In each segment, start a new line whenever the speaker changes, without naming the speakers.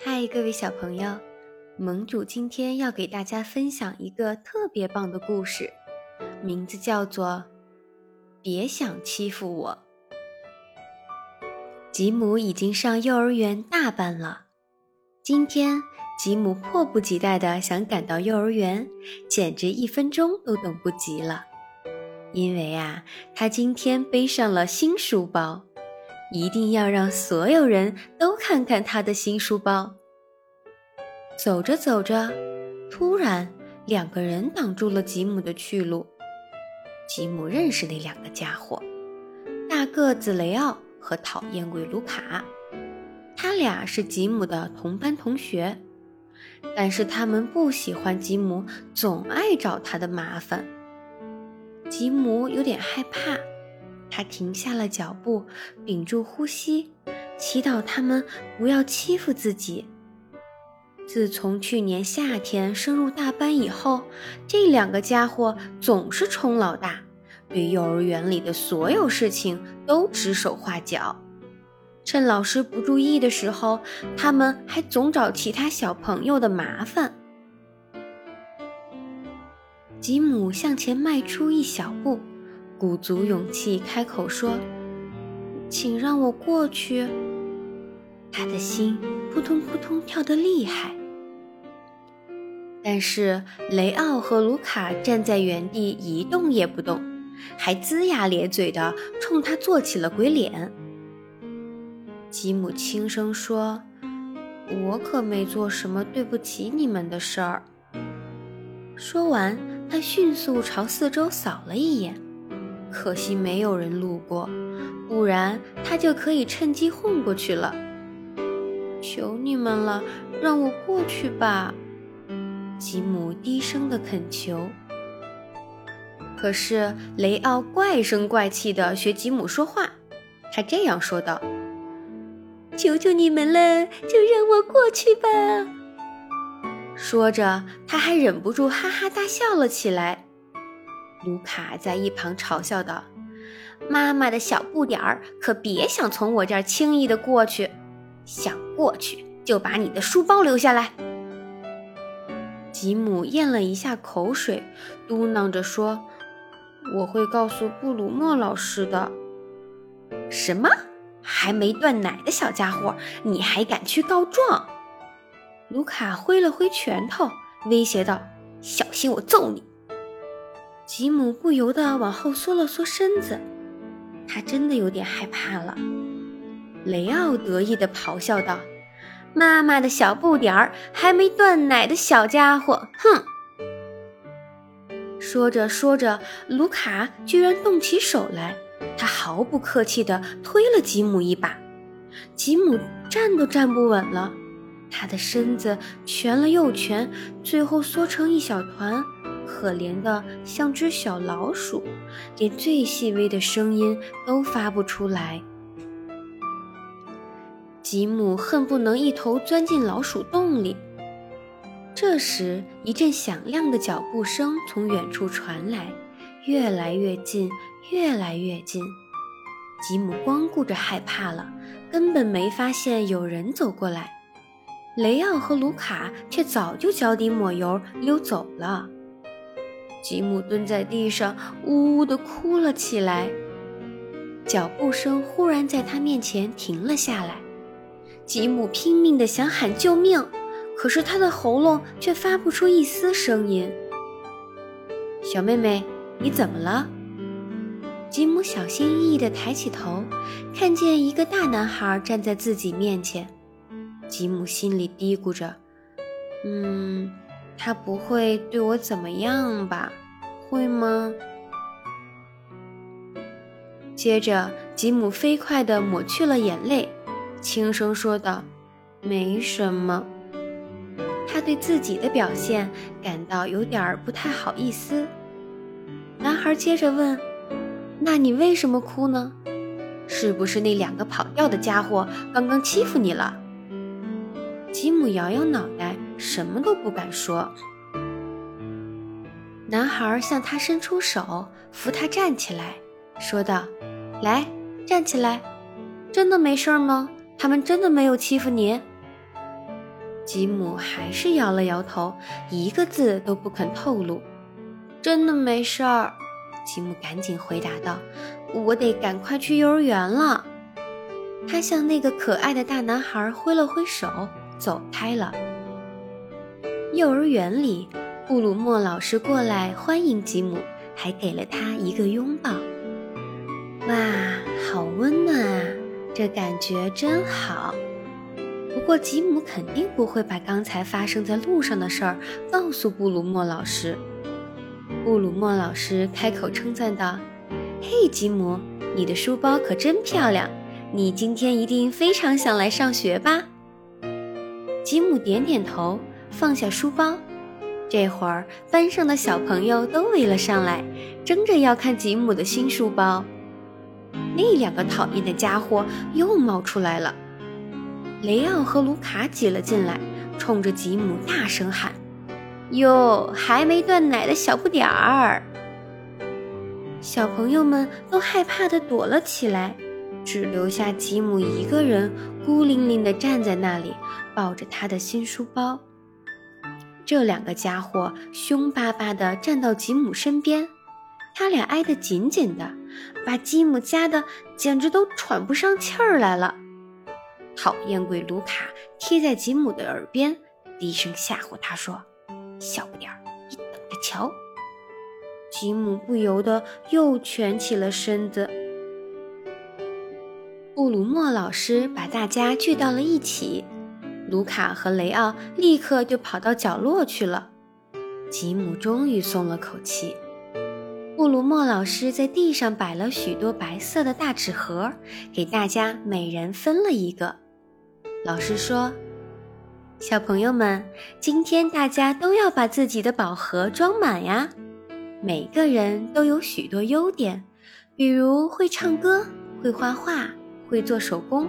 嗨，各位小朋友，盟主今天要给大家分享一个特别棒的故事，名字叫做《别想欺负我》。吉姆已经上幼儿园大班了，今天吉姆迫不及待地想赶到幼儿园，简直一分钟都等不及了，因为啊，他今天背上了新书包。一定要让所有人都看看他的新书包。走着走着，突然两个人挡住了吉姆的去路。吉姆认识那两个家伙，大个子雷奥和讨厌鬼卢卡。他俩是吉姆的同班同学，但是他们不喜欢吉姆总爱找他的麻烦。吉姆有点害怕。他停下了脚步，屏住呼吸，祈祷他们不要欺负自己。自从去年夏天升入大班以后，这两个家伙总是冲老大，对幼儿园里的所有事情都指手画脚。趁老师不注意的时候，他们还总找其他小朋友的麻烦。吉姆向前迈出一小步。鼓足勇气开口说：“请让我过去。”他的心扑通扑通跳得厉害。但是雷奥和卢卡站在原地一动也不动，还龇牙咧嘴的冲他做起了鬼脸。吉姆轻声说：“我可没做什么对不起你们的事儿。”说完，他迅速朝四周扫了一眼。可惜没有人路过，不然他就可以趁机混过去了。求你们了，让我过去吧！吉姆低声的恳求。可是雷奥怪声怪气的学吉姆说话，他这样说道：“求求你们了，就让我过去吧！”说着，他还忍不住哈哈大笑了起来。卢卡在一旁嘲笑道：“妈妈的小不点儿，可别想从我这儿轻易的过去。想过去，就把你的书包留下来。”吉姆咽了一下口水，嘟囔着说：“我会告诉布鲁莫老师的。”什么？还没断奶的小家伙，你还敢去告状？卢卡挥了挥拳头，威胁道：“小心我揍你！”吉姆不由得往后缩了缩身子，他真的有点害怕了。雷奥得意地咆哮道：“妈妈的小不点儿，还没断奶的小家伙，哼！”说着说着，卢卡居然动起手来，他毫不客气地推了吉姆一把，吉姆站都站不稳了，他的身子蜷了又蜷，最后缩成一小团。可怜的像只小老鼠，连最细微的声音都发不出来。吉姆恨不能一头钻进老鼠洞里。这时，一阵响亮的脚步声从远处传来，越来越近，越来越近。吉姆光顾着害怕了，根本没发现有人走过来。雷奥和卢卡却早就脚底抹油溜走了。吉姆蹲在地上，呜呜地哭了起来。脚步声忽然在他面前停了下来。吉姆拼命地想喊救命，可是他的喉咙却发不出一丝声音。小妹妹，你怎么了？吉姆小心翼翼地抬起头，看见一个大男孩站在自己面前。吉姆心里嘀咕着：“嗯。”他不会对我怎么样吧？会吗？接着，吉姆飞快地抹去了眼泪，轻声说道：“没什么。”他对自己的表现感到有点不太好意思。男孩接着问：“那你为什么哭呢？是不是那两个跑掉的家伙刚刚欺负你了？”吉姆摇摇脑袋。什么都不敢说。男孩向他伸出手，扶他站起来，说道：“来，站起来，真的没事吗？他们真的没有欺负你？”吉姆还是摇了摇头，一个字都不肯透露。真的没事儿，吉姆赶紧回答道：“我得赶快去幼儿园了。”他向那个可爱的大男孩挥了挥手，走开了。幼儿园里，布鲁莫老师过来欢迎吉姆，还给了他一个拥抱。哇，好温暖啊！这感觉真好。不过，吉姆肯定不会把刚才发生在路上的事儿告诉布鲁莫老师。布鲁莫老师开口称赞道：“嘿，吉姆，你的书包可真漂亮！你今天一定非常想来上学吧？”吉姆点点头，放下书包。这会儿，班上的小朋友都围了上来，争着要看吉姆的新书包。那两个讨厌的家伙又冒出来了。雷奥和卢卡挤了进来，冲着吉姆大声喊：“哟，还没断奶的小不点儿！”小朋友们都害怕地躲了起来，只留下吉姆一个人孤零零地站在那里，抱着他的新书包。这两个家伙凶巴巴地站到吉姆身边，他俩挨得紧紧的，把吉姆夹得简直都喘不上气儿来了。讨厌鬼卢卡贴在吉姆的耳边，低声吓唬他说：“小不点儿，你等着瞧。”吉姆不由得又蜷起了身子。布鲁莫老师把大家聚到了一起，卢卡和雷奥立刻就跑到角落去了。吉姆终于松了口气。布鲁莫老师在地上摆了许多白色的大纸盒，给大家每人分了一个。老师说：“小朋友们，今天大家都要把自己的宝盒装满呀。每个人都有许多优点，比如会唱歌、会画画、会做手工。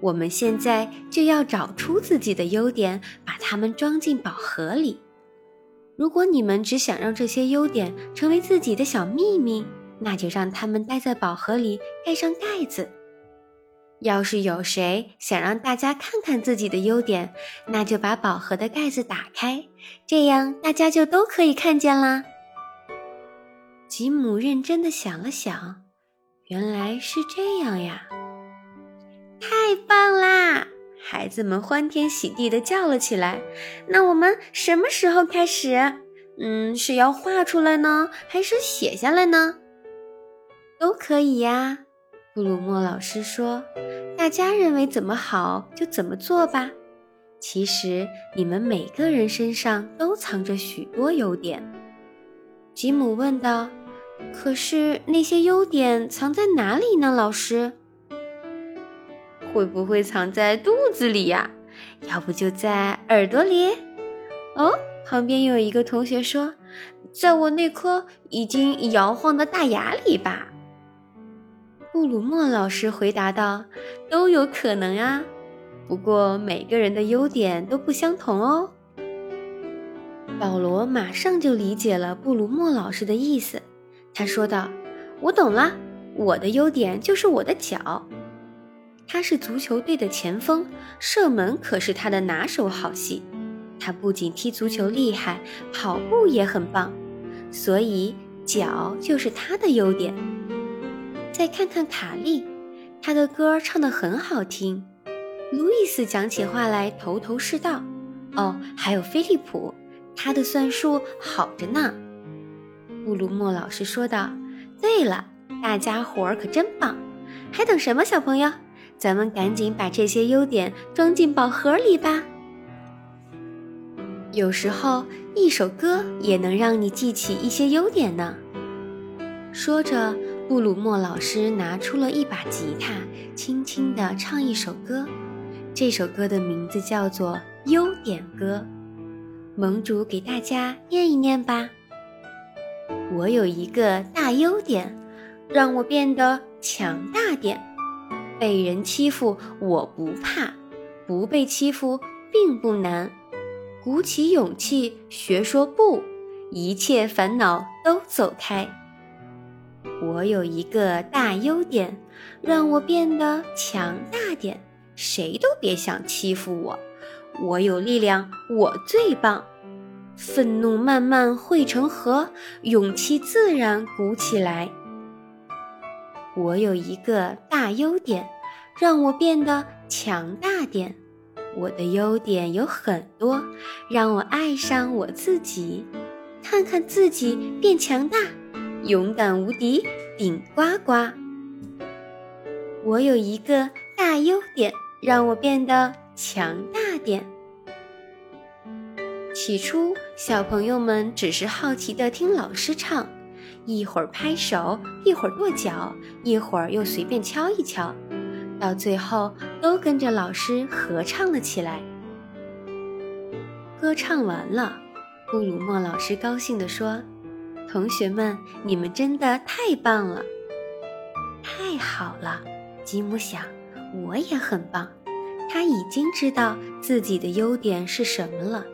我们现在就要找出自己的优点，把它们装进宝盒里。如果你们只想让这些优点成为自己的小秘密，那就让它们待在宝盒里，盖上盖子。”要是有谁想让大家看看自己的优点，那就把宝盒的盖子打开，这样大家就都可以看见啦。吉姆认真地想了想，原来是这样呀！太棒啦！孩子们欢天喜地的叫了起来。那我们什么时候开始？嗯，是要画出来呢，还是写下来呢？都可以呀。布鲁莫老师说：“大家认为怎么好就怎么做吧。其实你们每个人身上都藏着许多优点。”吉姆问道：“可是那些优点藏在哪里呢？老师？会不会藏在肚子里呀？要不就在耳朵里？哦，旁边有一个同学说，在我那颗已经摇晃的大牙里吧。”布鲁莫老师回答道：“都有可能啊，不过每个人的优点都不相同哦。”保罗马上就理解了布鲁莫老师的意思，他说道：“我懂了，我的优点就是我的脚。他是足球队的前锋，射门可是他的拿手好戏。他不仅踢足球厉害，跑步也很棒，所以脚就是他的优点。”再看看卡利，他的歌唱得很好听。路易斯讲起话来头头是道。哦，还有菲利普，他的算术好着呢。布鲁莫老师说道：“对了，大家伙儿可真棒！还等什么，小朋友？咱们赶紧把这些优点装进宝盒里吧。有时候，一首歌也能让你记起一些优点呢。”说着。布鲁莫老师拿出了一把吉他，轻轻地唱一首歌。这首歌的名字叫做《优点歌》。盟主给大家念一念吧。我有一个大优点，让我变得强大点。被人欺负我不怕，不被欺负并不难。鼓起勇气学说不，一切烦恼都走开。我有一个大优点，让我变得强大点，谁都别想欺负我。我有力量，我最棒。愤怒慢慢汇成河，勇气自然鼓起来。我有一个大优点，让我变得强大点。我的优点有很多，让我爱上我自己，看看自己变强大，勇敢无敌，顶呱呱。我有一个大优点，让我变得强大点。起初，小朋友们只是好奇地听老师唱，一会儿拍手，一会儿跺脚，一会儿又随便敲一敲。到最后，都跟着老师合唱了起来。歌唱完了，布鲁莫老师高兴地说：“同学们，你们真的太棒了！”太好了，吉姆想，我也很棒。他已经知道自己的优点是什么了。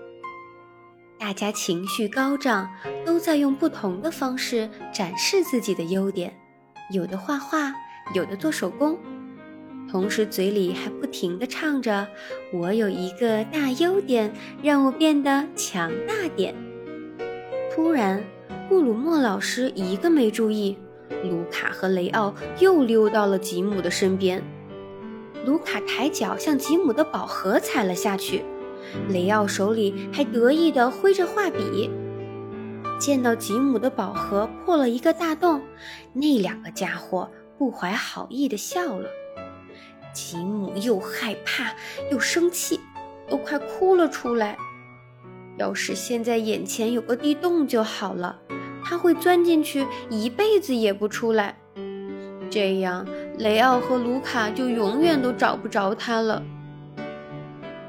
大家情绪高涨，都在用不同的方式展示自己的优点，有的画画，有的做手工。同时，嘴里还不停地唱着：“我有一个大优点，让我变得强大点。”突然，布鲁莫老师一个没注意，卢卡和雷奥又溜到了吉姆的身边。卢卡抬脚向吉姆的宝盒踩了下去，雷奥手里还得意地挥着画笔。见到吉姆的宝盒破了一个大洞，那两个家伙不怀好意地笑了。吉姆又害怕又生气，都快哭了出来。要是现在眼前有个地洞就好了，他会钻进去，一辈子也不出来。这样，雷奥和卢卡就永远都找不着他了。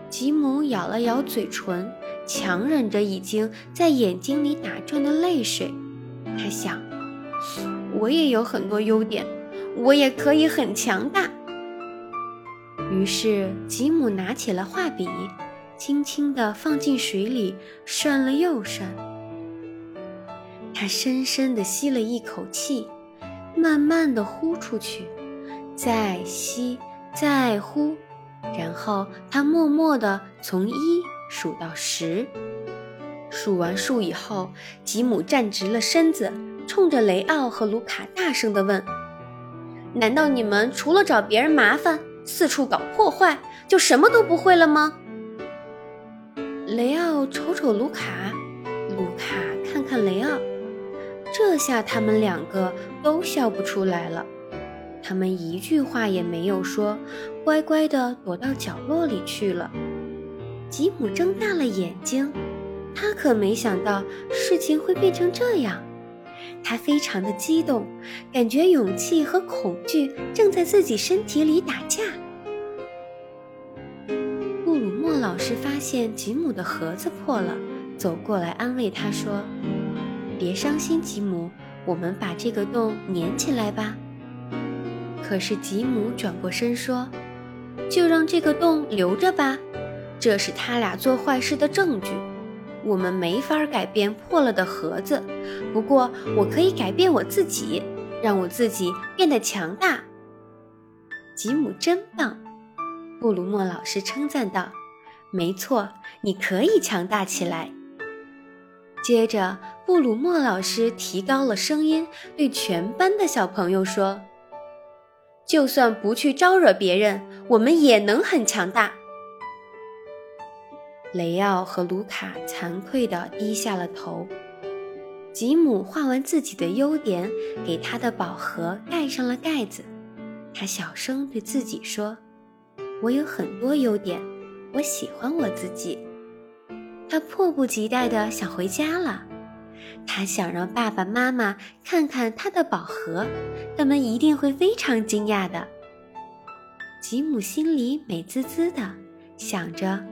吉姆咬了咬嘴唇，强忍着已经在眼睛里打转的泪水。他想：我也有很多优点，我也可以很强大。于是，吉姆拿起了画笔，轻轻地放进水里，涮了又涮。他深深地吸了一口气，慢慢地呼出去，再吸，再呼，然后他默默地从一数到十。数完数以后，吉姆站直了身子，冲着雷奥和卢卡大声地问：“难道你们除了找别人麻烦？”四处搞破坏，就什么都不会了吗？雷奥瞅瞅卢卡，卢卡看看雷奥，这下他们两个都笑不出来了。他们一句话也没有说，乖乖地躲到角落里去了。吉姆睁大了眼睛，他可没想到事情会变成这样。他非常的激动，感觉勇气和恐惧正在自己身体里打架。布鲁莫老师发现吉姆的盒子破了，走过来安慰他说：“别伤心，吉姆，我们把这个洞粘起来吧。”可是吉姆转过身说：“就让这个洞留着吧，这是他俩做坏事的证据。”我们没法改变破了的盒子，不过我可以改变我自己，让我自己变得强大。吉姆真棒，布鲁莫老师称赞道：“没错，你可以强大起来。”接着，布鲁莫老师提高了声音，对全班的小朋友说：“就算不去招惹别人，我们也能很强大。”雷奥和卢卡惭愧地低下了头。吉姆画完自己的优点，给他的宝盒盖上了盖子。他小声对自己说：“我有很多优点，我喜欢我自己。”他迫不及待地想回家了。他想让爸爸妈妈看看他的宝盒，他们一定会非常惊讶的。吉姆心里美滋滋的，想着。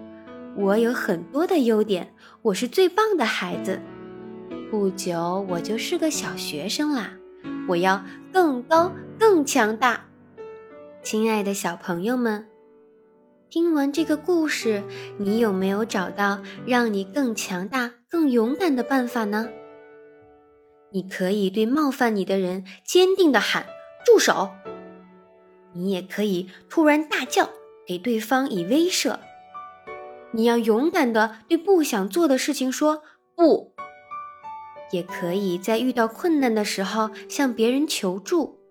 我有很多的优点，我是最棒的孩子。不久我就是个小学生啦，我要更高更强大。亲爱的小朋友们，听完这个故事，你有没有找到让你更强大、更勇敢的办法呢？你可以对冒犯你的人坚定地喊“住手”，你也可以突然大叫，给对方以威慑。你要勇敢的对不想做的事情说不。也可以在遇到困难的时候向别人求助。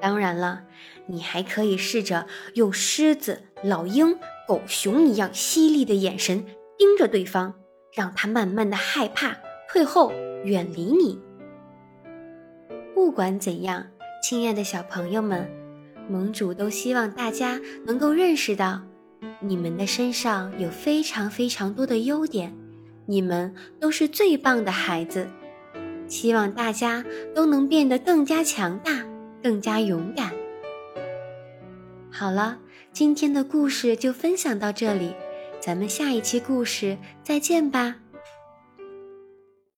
当然了，你还可以试着用狮子、老鹰、狗熊一样犀利的眼神盯着对方，让他慢慢的害怕、退后、远离你。不管怎样，亲爱的小朋友们，盟主都希望大家能够认识到，你们的身上有非常非常多的优点。你们都是最棒的孩子，希望大家都能变得更加强大，更加勇敢。好了，今天的故事就分享到这里，咱们下一期故事再见吧。